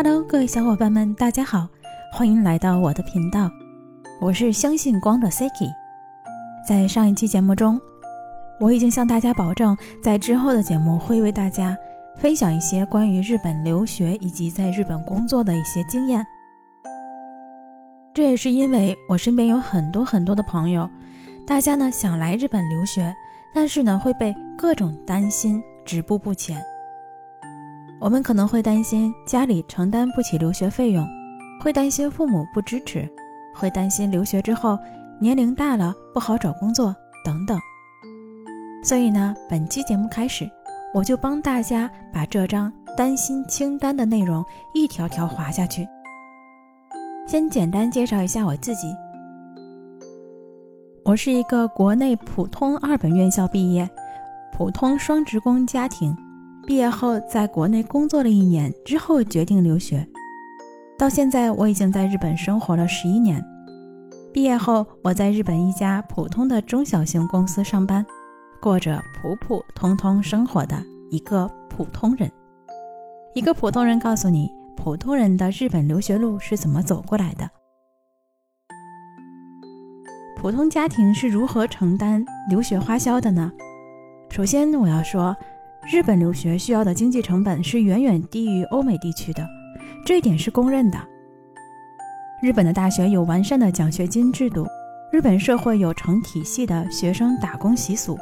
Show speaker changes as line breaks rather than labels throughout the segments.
Hello，各位小伙伴们，大家好，欢迎来到我的频道，我是相信光的 Siki。在上一期节目中，我已经向大家保证，在之后的节目会为大家分享一些关于日本留学以及在日本工作的一些经验。这也是因为我身边有很多很多的朋友，大家呢想来日本留学，但是呢会被各种担心止步不前。我们可能会担心家里承担不起留学费用，会担心父母不支持，会担心留学之后年龄大了不好找工作等等。所以呢，本期节目开始，我就帮大家把这张担心清单的内容一条条划下去。先简单介绍一下我自己，我是一个国内普通二本院校毕业，普通双职工家庭。毕业后，在国内工作了一年之后，决定留学。到现在，我已经在日本生活了十一年。毕业后，我在日本一家普通的中小型公司上班，过着普普通通生活的一个普通人。一个普通人告诉你，普通人的日本留学路是怎么走过来的？普通家庭是如何承担留学花销的呢？首先，我要说。日本留学需要的经济成本是远远低于欧美地区的，这一点是公认的。日本的大学有完善的奖学金制度，日本社会有成体系的学生打工习俗。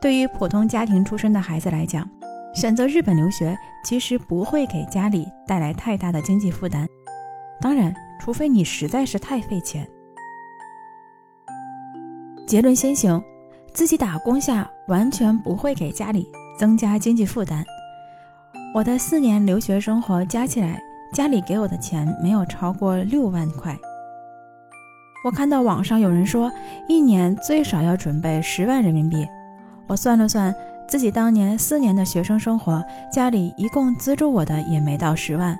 对于普通家庭出身的孩子来讲，选择日本留学其实不会给家里带来太大的经济负担。当然，除非你实在是太费钱。结论先行，自己打工下完全不会给家里。增加经济负担。我的四年留学生活加起来，家里给我的钱没有超过六万块。我看到网上有人说，一年最少要准备十万人民币。我算了算，自己当年四年的学生生活，家里一共资助我的也没到十万。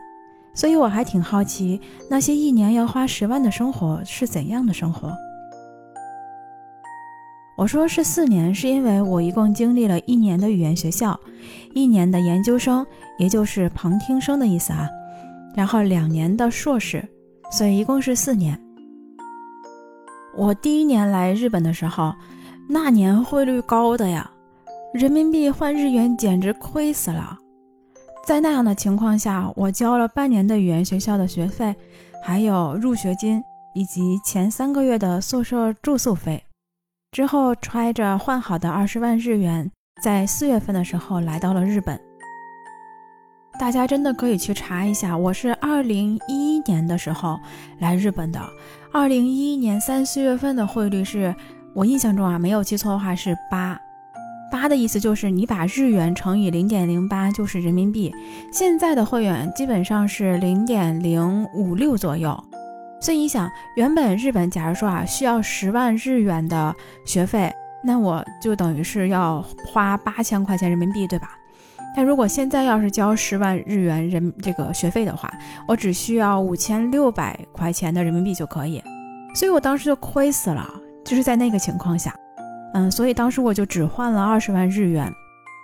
所以我还挺好奇，那些一年要花十万的生活是怎样的生活。我说是四年，是因为我一共经历了一年的语言学校，一年的研究生，也就是旁听生的意思啊，然后两年的硕士，所以一共是四年。我第一年来日本的时候，那年汇率高的呀，人民币换日元简直亏死了。在那样的情况下，我交了半年的语言学校的学费，还有入学金以及前三个月的宿舍住宿费。之后揣着换好的二十万日元，在四月份的时候来到了日本。大家真的可以去查一下，我是二零一一年的时候来日本的。二零一一年三四月份的汇率是我印象中啊，没有记错的话是八八的意思就是你把日元乘以零点零八就是人民币。现在的汇率基本上是零点零五六左右。所以你想，原本日本假如说啊需要十万日元的学费，那我就等于是要花八千块钱人民币，对吧？但如果现在要是交十万日元人这个学费的话，我只需要五千六百块钱的人民币就可以。所以我当时就亏死了，就是在那个情况下，嗯，所以当时我就只换了二十万日元。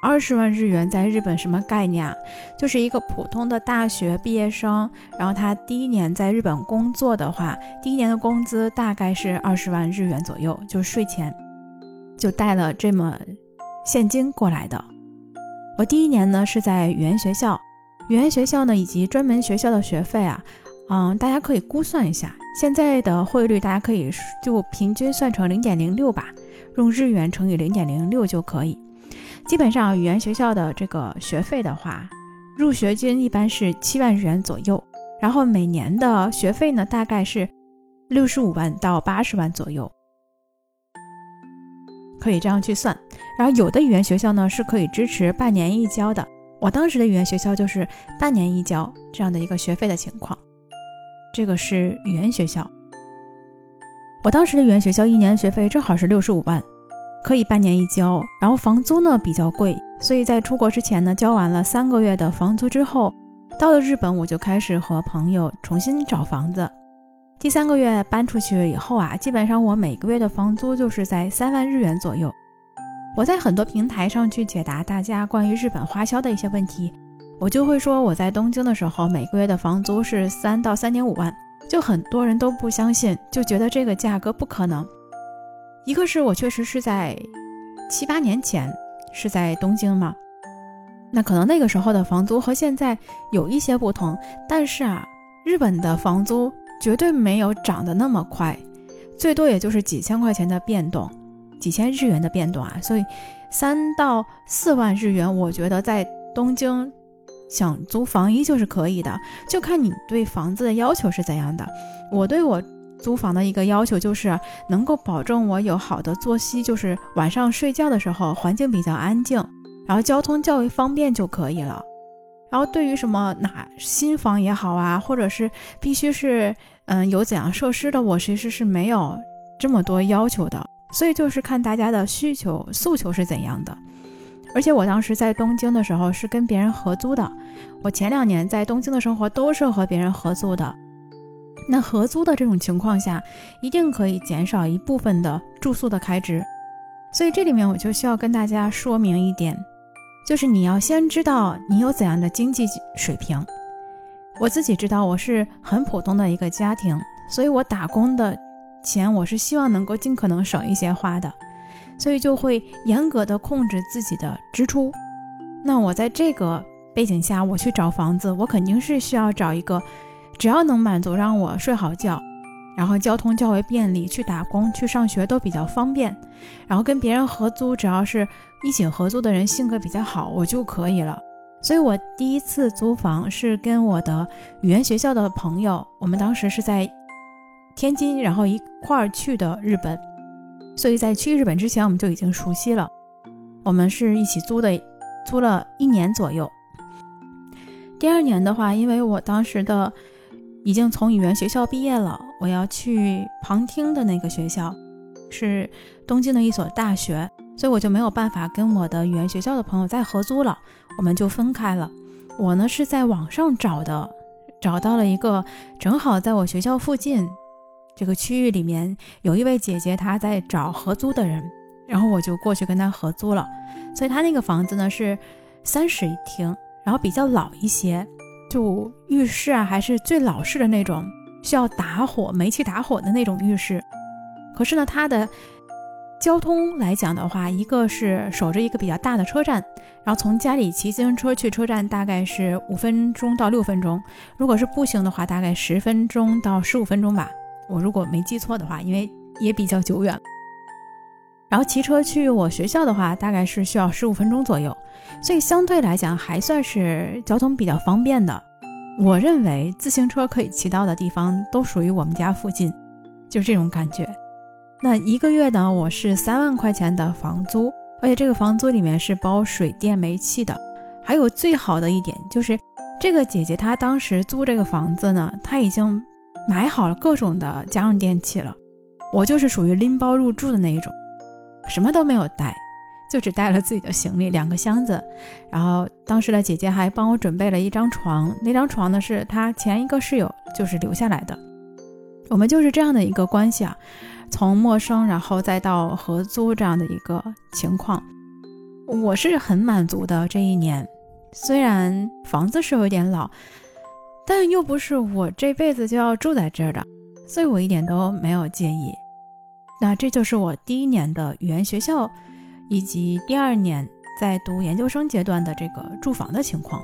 二十万日元在日本什么概念啊？就是一个普通的大学毕业生，然后他第一年在日本工作的话，第一年的工资大概是二十万日元左右，就税前，就带了这么现金过来的。我第一年呢是在语言学校，语言学校呢以及专门学校的学费啊，嗯，大家可以估算一下，现在的汇率大家可以就平均算成零点零六吧，用日元乘以零点零六就可以。基本上语言学校的这个学费的话，入学金一般是七万日元左右，然后每年的学费呢大概是六十五万到八十万左右，可以这样去算。然后有的语言学校呢是可以支持半年一交的，我当时的语言学校就是半年一交这样的一个学费的情况。这个是语言学校，我当时的语言学校一年学费正好是六十五万。可以半年一交，然后房租呢比较贵，所以在出国之前呢，交完了三个月的房租之后，到了日本我就开始和朋友重新找房子。第三个月搬出去以后啊，基本上我每个月的房租就是在三万日元左右。我在很多平台上去解答大家关于日本花销的一些问题，我就会说我在东京的时候每个月的房租是三到三点五万，就很多人都不相信，就觉得这个价格不可能。一个是我确实是在七八年前是在东京嘛，那可能那个时候的房租和现在有一些不同，但是啊，日本的房租绝对没有涨得那么快，最多也就是几千块钱的变动，几千日元的变动啊，所以三到四万日元，我觉得在东京想租房依旧是可以的，就看你对房子的要求是怎样的。我对我。租房的一个要求就是能够保证我有好的作息，就是晚上睡觉的时候环境比较安静，然后交通较为方便就可以了。然后对于什么哪新房也好啊，或者是必须是嗯有怎样设施的，我其实是没有这么多要求的。所以就是看大家的需求诉求是怎样的。而且我当时在东京的时候是跟别人合租的，我前两年在东京的生活都是和别人合租的。那合租的这种情况下，一定可以减少一部分的住宿的开支，所以这里面我就需要跟大家说明一点，就是你要先知道你有怎样的经济水平。我自己知道我是很普通的一个家庭，所以我打工的钱我是希望能够尽可能省一些花的，所以就会严格的控制自己的支出。那我在这个背景下，我去找房子，我肯定是需要找一个。只要能满足让我睡好觉，然后交通较为便利，去打工、去上学都比较方便，然后跟别人合租，只要是一起合租的人性格比较好，我就可以了。所以我第一次租房是跟我的语言学校的朋友，我们当时是在天津，然后一块儿去的日本，所以在去日本之前我们就已经熟悉了。我们是一起租的，租了一年左右。第二年的话，因为我当时的。已经从语言学校毕业了，我要去旁听的那个学校，是东京的一所大学，所以我就没有办法跟我的语言学校的朋友再合租了，我们就分开了。我呢是在网上找的，找到了一个正好在我学校附近这个区域里面有一位姐姐，她在找合租的人，然后我就过去跟她合租了。所以她那个房子呢是三室一厅，然后比较老一些。就浴室啊，还是最老式的那种，需要打火、煤气打火的那种浴室。可是呢，它的交通来讲的话，一个是守着一个比较大的车站，然后从家里骑自行车去车站大概是五分钟到六分钟，如果是步行的话，大概十分钟到十五分钟吧。我如果没记错的话，因为也比较久远。然后骑车去我学校的话，大概是需要十五分钟左右。所以相对来讲还算是交通比较方便的。我认为自行车可以骑到的地方都属于我们家附近，就这种感觉。那一个月呢，我是三万块钱的房租，而且这个房租里面是包水电煤气的。还有最好的一点就是，这个姐姐她当时租这个房子呢，她已经买好了各种的家用电器了。我就是属于拎包入住的那一种，什么都没有带。就只带了自己的行李，两个箱子，然后当时的姐姐还帮我准备了一张床，那张床呢是她前一个室友就是留下来的，我们就是这样的一个关系啊，从陌生然后再到合租这样的一个情况，我是很满足的这一年，虽然房子是有点老，但又不是我这辈子就要住在这儿的，所以我一点都没有介意。那这就是我第一年的语言学校。以及第二年在读研究生阶段的这个住房的情况，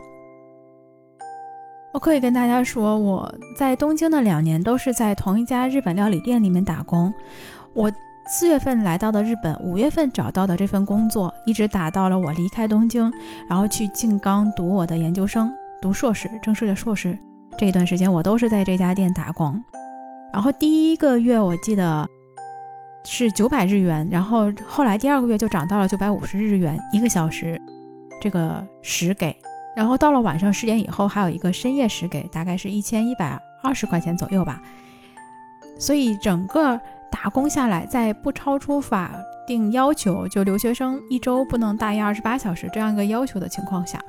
我可以跟大家说，我在东京的两年都是在同一家日本料理店里面打工。我四月份来到的日本，五月份找到的这份工作，一直打到了我离开东京，然后去静冈读我的研究生，读硕士，正式的硕士。这一段时间我都是在这家店打工。然后第一个月我记得。是九百日元，然后后来第二个月就涨到了九百五十日元一个小时，这个时给，然后到了晚上十点以后还有一个深夜时给，大概是一千一百二十块钱左右吧。所以整个打工下来，在不超出法定要求，就留学生一周不能大于二十八小时这样一个要求的情况下，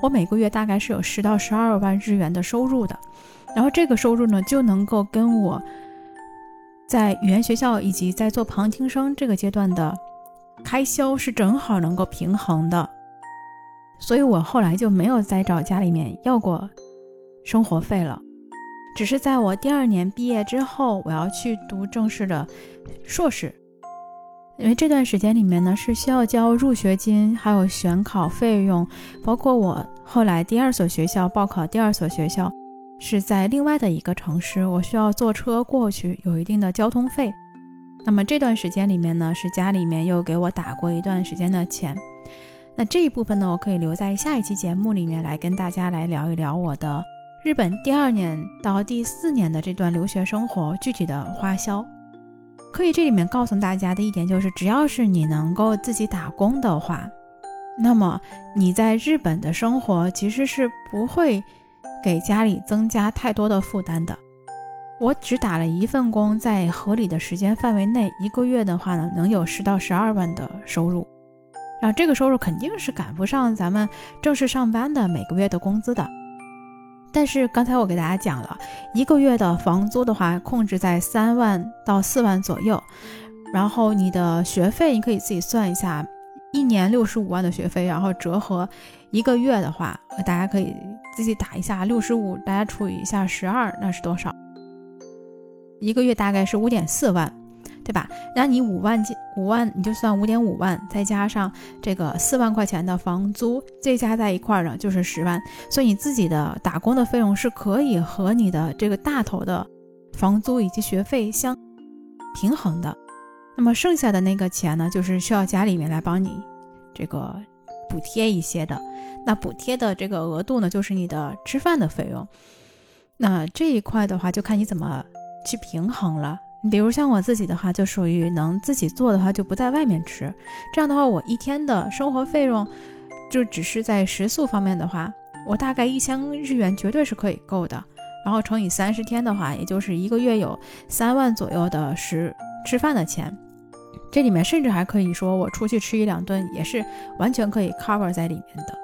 我每个月大概是有十到十二万日元的收入的，然后这个收入呢就能够跟我。在语言学校以及在做旁听生这个阶段的开销是正好能够平衡的，所以我后来就没有再找家里面要过生活费了。只是在我第二年毕业之后，我要去读正式的硕士，因为这段时间里面呢是需要交入学金，还有选考费用，包括我后来第二所学校报考第二所学校是在另外的一个城市，我需要坐车过去，有一定的交通费。那么这段时间里面呢，是家里面又给我打过一段时间的钱。那这一部分呢，我可以留在下一期节目里面来跟大家来聊一聊我的。日本第二年到第四年的这段留学生活具体的花销，可以这里面告诉大家的一点就是，只要是你能够自己打工的话，那么你在日本的生活其实是不会给家里增加太多的负担的。我只打了一份工，在合理的时间范围内，一个月的话呢，能有十到十二万的收入，然后这个收入肯定是赶不上咱们正式上班的每个月的工资的。但是刚才我给大家讲了，一个月的房租的话，控制在三万到四万左右。然后你的学费，你可以自己算一下，一年六十五万的学费，然后折合一个月的话，大家可以自己打一下，六十五大家除以一下十二，那是多少？一个月大概是五点四万。对吧？那你五万五万，你就算五点五万，再加上这个四万块钱的房租，这加在一块儿呢，就是十万。所以你自己的打工的费用是可以和你的这个大头的房租以及学费相平衡的。那么剩下的那个钱呢，就是需要家里面来帮你这个补贴一些的。那补贴的这个额度呢，就是你的吃饭的费用。那这一块的话，就看你怎么去平衡了。比如像我自己的话，就属于能自己做的话，就不在外面吃。这样的话，我一天的生活费用，就只是在食宿方面的话，我大概一千日元绝对是可以够的。然后乘以三十天的话，也就是一个月有三万左右的食吃饭的钱。这里面甚至还可以说我出去吃一两顿，也是完全可以 cover 在里面的。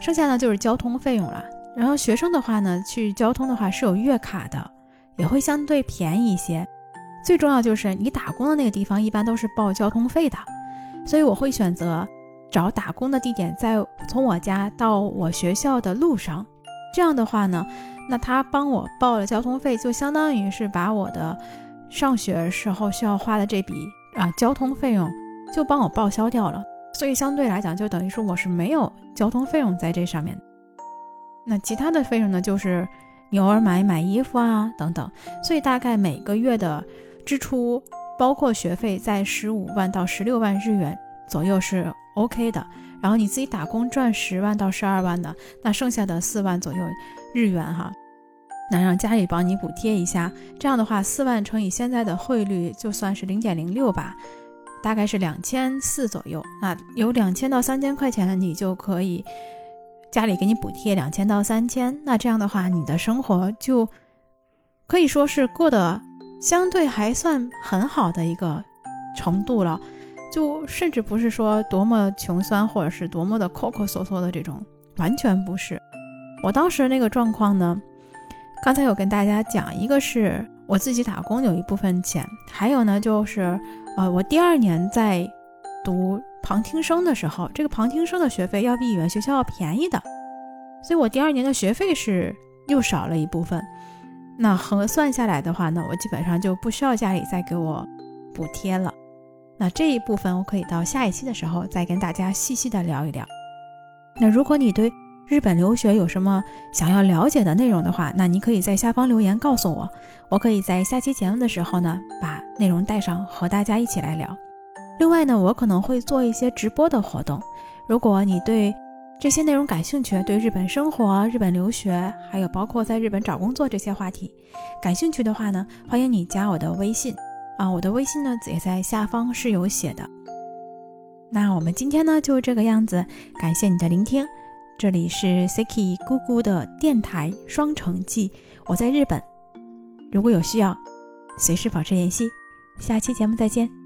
剩下呢就是交通费用了。然后学生的话呢，去交通的话是有月卡的，也会相对便宜一些。最重要就是你打工的那个地方一般都是报交通费的，所以我会选择找打工的地点在从我家到我学校的路上。这样的话呢，那他帮我报了交通费，就相当于是把我的上学时候需要花的这笔啊交通费用就帮我报销掉了。所以相对来讲，就等于说我是没有交通费用在这上面。那其他的费用呢，就是你偶尔买买衣服啊等等。所以大概每个月的。支出包括学费在十五万到十六万日元左右是 OK 的，然后你自己打工赚十万到十二万的，那剩下的四万左右日元哈，那让家里帮你补贴一下，这样的话四万乘以现在的汇率就算是零点零六吧，大概是两千四左右。那有两千到三千块钱，你就可以家里给你补贴两千到三千，那这样的话你的生活就可以说是过得。相对还算很好的一个程度了，就甚至不是说多么穷酸或者是多么的抠抠索索的这种，完全不是。我当时那个状况呢，刚才有跟大家讲，一个是我自己打工有一部分钱，还有呢就是，呃，我第二年在读旁听生的时候，这个旁听生的学费要比语言学校要便宜的，所以我第二年的学费是又少了一部分。那核算下来的话呢，我基本上就不需要家里再给我补贴了。那这一部分我可以到下一期的时候再跟大家细细的聊一聊。那如果你对日本留学有什么想要了解的内容的话，那你可以在下方留言告诉我，我可以在下期节目的时候呢把内容带上和大家一起来聊。另外呢，我可能会做一些直播的活动，如果你对。这些内容感兴趣，对日本生活、日本留学，还有包括在日本找工作这些话题感兴趣的话呢，欢迎你加我的微信啊，我的微信呢也在下方是有写的。那我们今天呢就这个样子，感谢你的聆听，这里是 Siki 姑姑的电台双城记，我在日本，如果有需要，随时保持联系，下期节目再见。